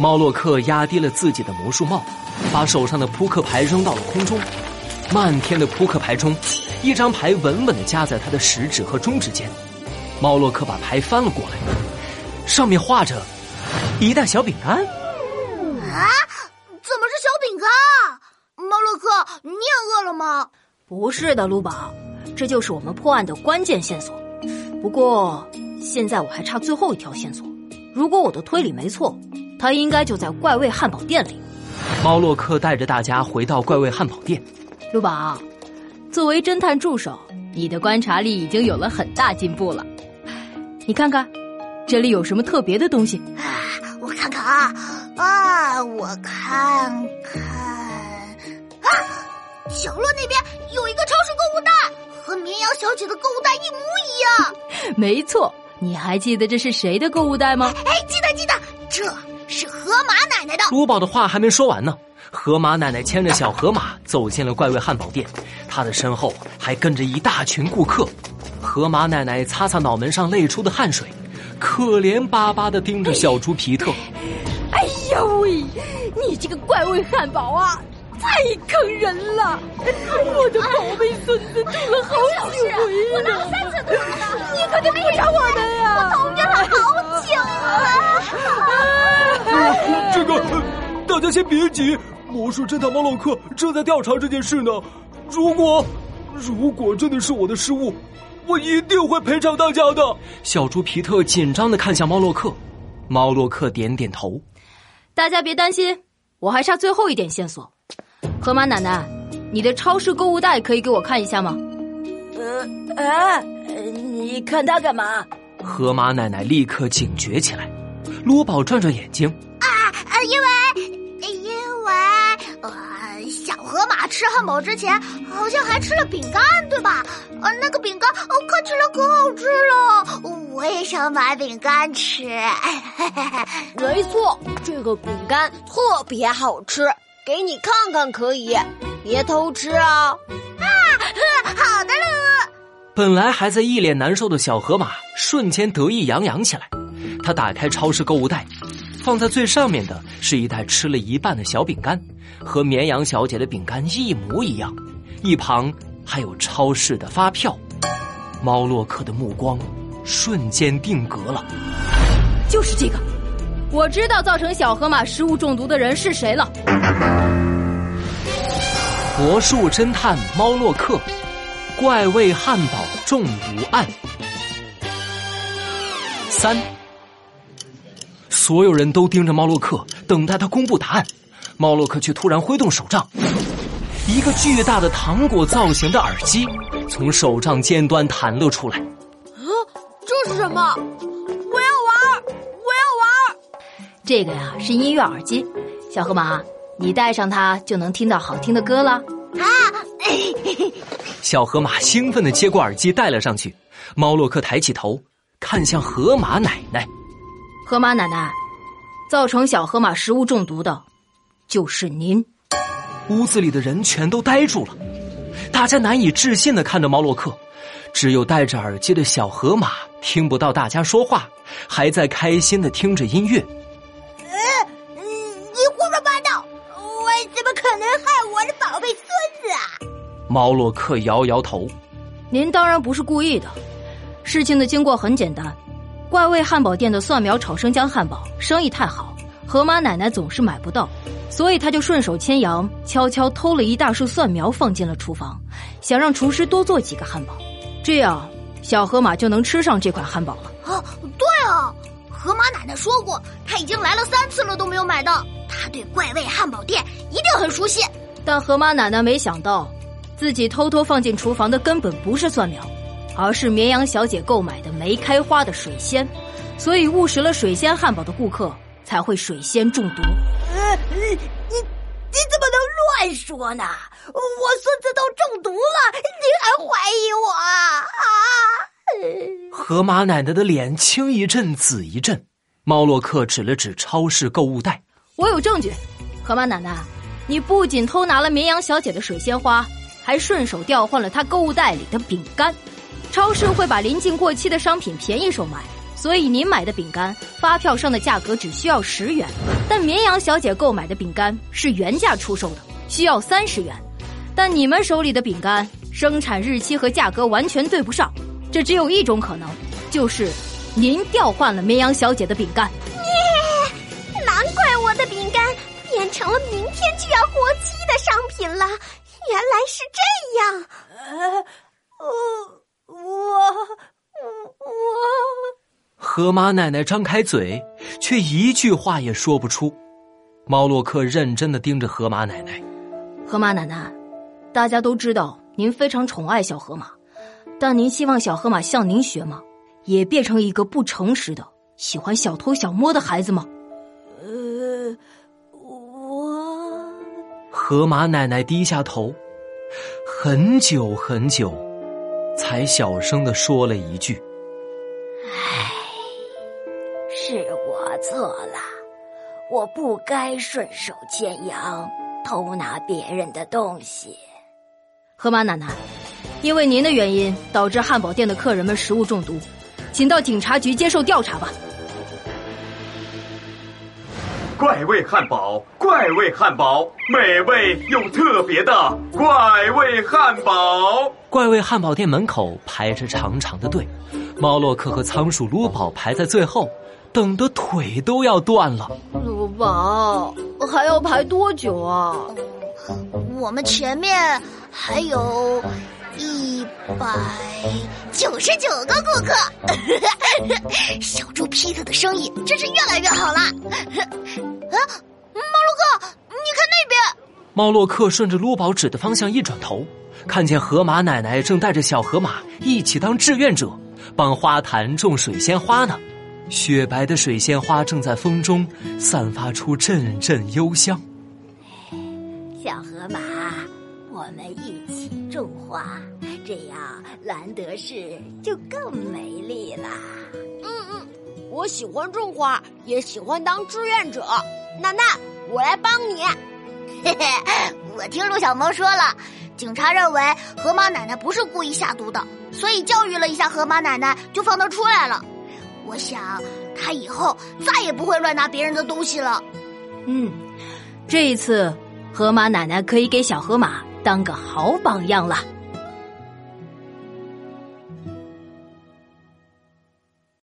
猫洛克压低了自己的魔术帽，把手上的扑克牌扔到了空中。漫天的扑克牌中，一张牌稳稳的夹在他的食指和中指间。猫洛克把牌翻了过来，上面画着一袋小饼干。啊，怎么是小饼干啊？猫洛克，你也饿了吗？不是的，卢宝，这就是我们破案的关键线索。不过，现在我还差最后一条线索。如果我的推理没错。他应该就在怪味汉堡店里。猫洛克带着大家回到怪味汉堡店。卢宝，作为侦探助手，你的观察力已经有了很大进步了。你看看，这里有什么特别的东西？啊，我看看啊啊，我看看啊，角落那边有一个超市购物袋，和绵羊小姐的购物袋一模一样。没错，你还记得这是谁的购物袋吗？哎，记得记得，这。是河马奶奶的。卢宝的话还没说完呢，河马奶奶牵着小河马走进了怪味汉堡店，她的身后还跟着一大群顾客。河马奶奶擦擦脑门上泪出的汗水，可怜巴巴的盯着小猪皮特。哎呀喂，你这个怪味汉堡啊，太坑人了！我的宝贝孙子吐了好几回了，我三次吐了，你可得补偿我大家先别急，魔术侦探猫洛克正在调查这件事呢。如果，如果真的是我的失误，我一定会赔偿大家的。小猪皮特紧张的看向猫洛克，猫洛克点点头。大家别担心，我还差最后一点线索。河马奶奶，你的超市购物袋可以给我看一下吗？呃哎，你看它干嘛？河马奶奶立刻警觉起来。罗宝转转眼睛，呃，小河马吃汉堡之前好像还吃了饼干，对吧？呃，那个饼干哦，看起来可好吃了，我也想买饼干吃。没错，这个饼干特别好吃，给你看看可以，别偷吃啊！啊，好的了。本来还在一脸难受的小河马，瞬间得意洋洋起来。他打开超市购物袋，放在最上面的是一袋吃了一半的小饼干，和绵羊小姐的饼干一模一样。一旁还有超市的发票。猫洛克的目光瞬间定格了，就是这个，我知道造成小河马食物中毒的人是谁了。魔术侦探猫洛克，怪味汉堡中毒案三。所有人都盯着猫洛克，等待他公布答案。猫洛克却突然挥动手杖，一个巨大的糖果造型的耳机从手杖尖端弹了出来。啊，这是什么？我要玩！我要玩！这个呀是音乐耳机，小河马，你戴上它就能听到好听的歌了。啊！小河马兴奋的接过耳机戴了上去。猫洛克抬起头看向河马奶奶，河马奶奶。造成小河马食物中毒的，就是您。屋子里的人全都呆住了，大家难以置信的看着猫洛克，只有戴着耳机的小河马听不到大家说话，还在开心的听着音乐。呃，你胡说八道！我怎么可能害我的宝贝孙子啊？猫洛克摇摇头，您当然不是故意的。事情的经过很简单。怪味汉堡店的蒜苗炒生姜汉堡生意太好，河马奶奶总是买不到，所以他就顺手牵羊，悄悄偷了一大束蒜苗放进了厨房，想让厨师多做几个汉堡，这样小河马就能吃上这款汉堡了。啊，对啊，河马奶奶说过，他已经来了三次了都没有买到，他对怪味汉堡店一定很熟悉。但河马奶奶没想到，自己偷偷放进厨房的根本不是蒜苗。而是绵羊小姐购买的没开花的水仙，所以误食了水仙汉堡的顾客才会水仙中毒。你你怎么能乱说呢？我孙子都中毒了，你还怀疑我啊？河马奶奶的脸青一阵紫一阵。猫洛克指了指超市购物袋：“我有证据，河马奶奶，你不仅偷拿了绵羊小姐的水仙花，还顺手调换了她购物袋里的饼干。”超市会把临近过期的商品便宜售卖，所以您买的饼干发票上的价格只需要十元，但绵羊小姐购买的饼干是原价出售的，需要三十元。但你们手里的饼干生产日期和价格完全对不上，这只有一种可能，就是您调换了绵羊小姐的饼干。耶，难怪我的饼干变成了明天就要过期的商品了，原来是这样。呃，我我我。河马奶奶张开嘴，却一句话也说不出。猫洛克认真的盯着河马奶奶。河马奶奶。大家都知道您非常宠爱小河马，但您希望小河马向您学吗？也变成一个不诚实的、喜欢小偷小摸的孩子吗？呃，我……河马奶奶低下头，很久很久，才小声的说了一句：“唉，是我错了，我不该顺手牵羊，偷拿别人的东西。”河马奶奶，因为您的原因导致汉堡店的客人们食物中毒，请到警察局接受调查吧。怪味汉堡，怪味汉堡，美味又特别的怪味汉堡。怪味汉堡店门口排着长长的队，猫洛克和仓鼠卢宝排在最后，等的腿都要断了。卢宝，还要排多久啊？我们前面还有一百九十九个顾客，小猪皮特的生意真是越来越好了。啊，猫洛克，你看那边！猫洛克顺着卢宝指的方向一转头，看见河马奶奶正带着小河马一起当志愿者，帮花坛种水仙花呢。雪白的水仙花正在风中散发出阵阵幽香。小河马，我们一起种花，这样兰德市就更美丽了。嗯嗯，我喜欢种花，也喜欢当志愿者。娜娜，我来帮你。嘿嘿，我听陆小萌说了，警察认为河马奶奶不是故意下毒的，所以教育了一下河马奶奶，就放她出来了。我想，她以后再也不会乱拿别人的东西了。嗯，这一次。河马奶奶可以给小河马当个好榜样了。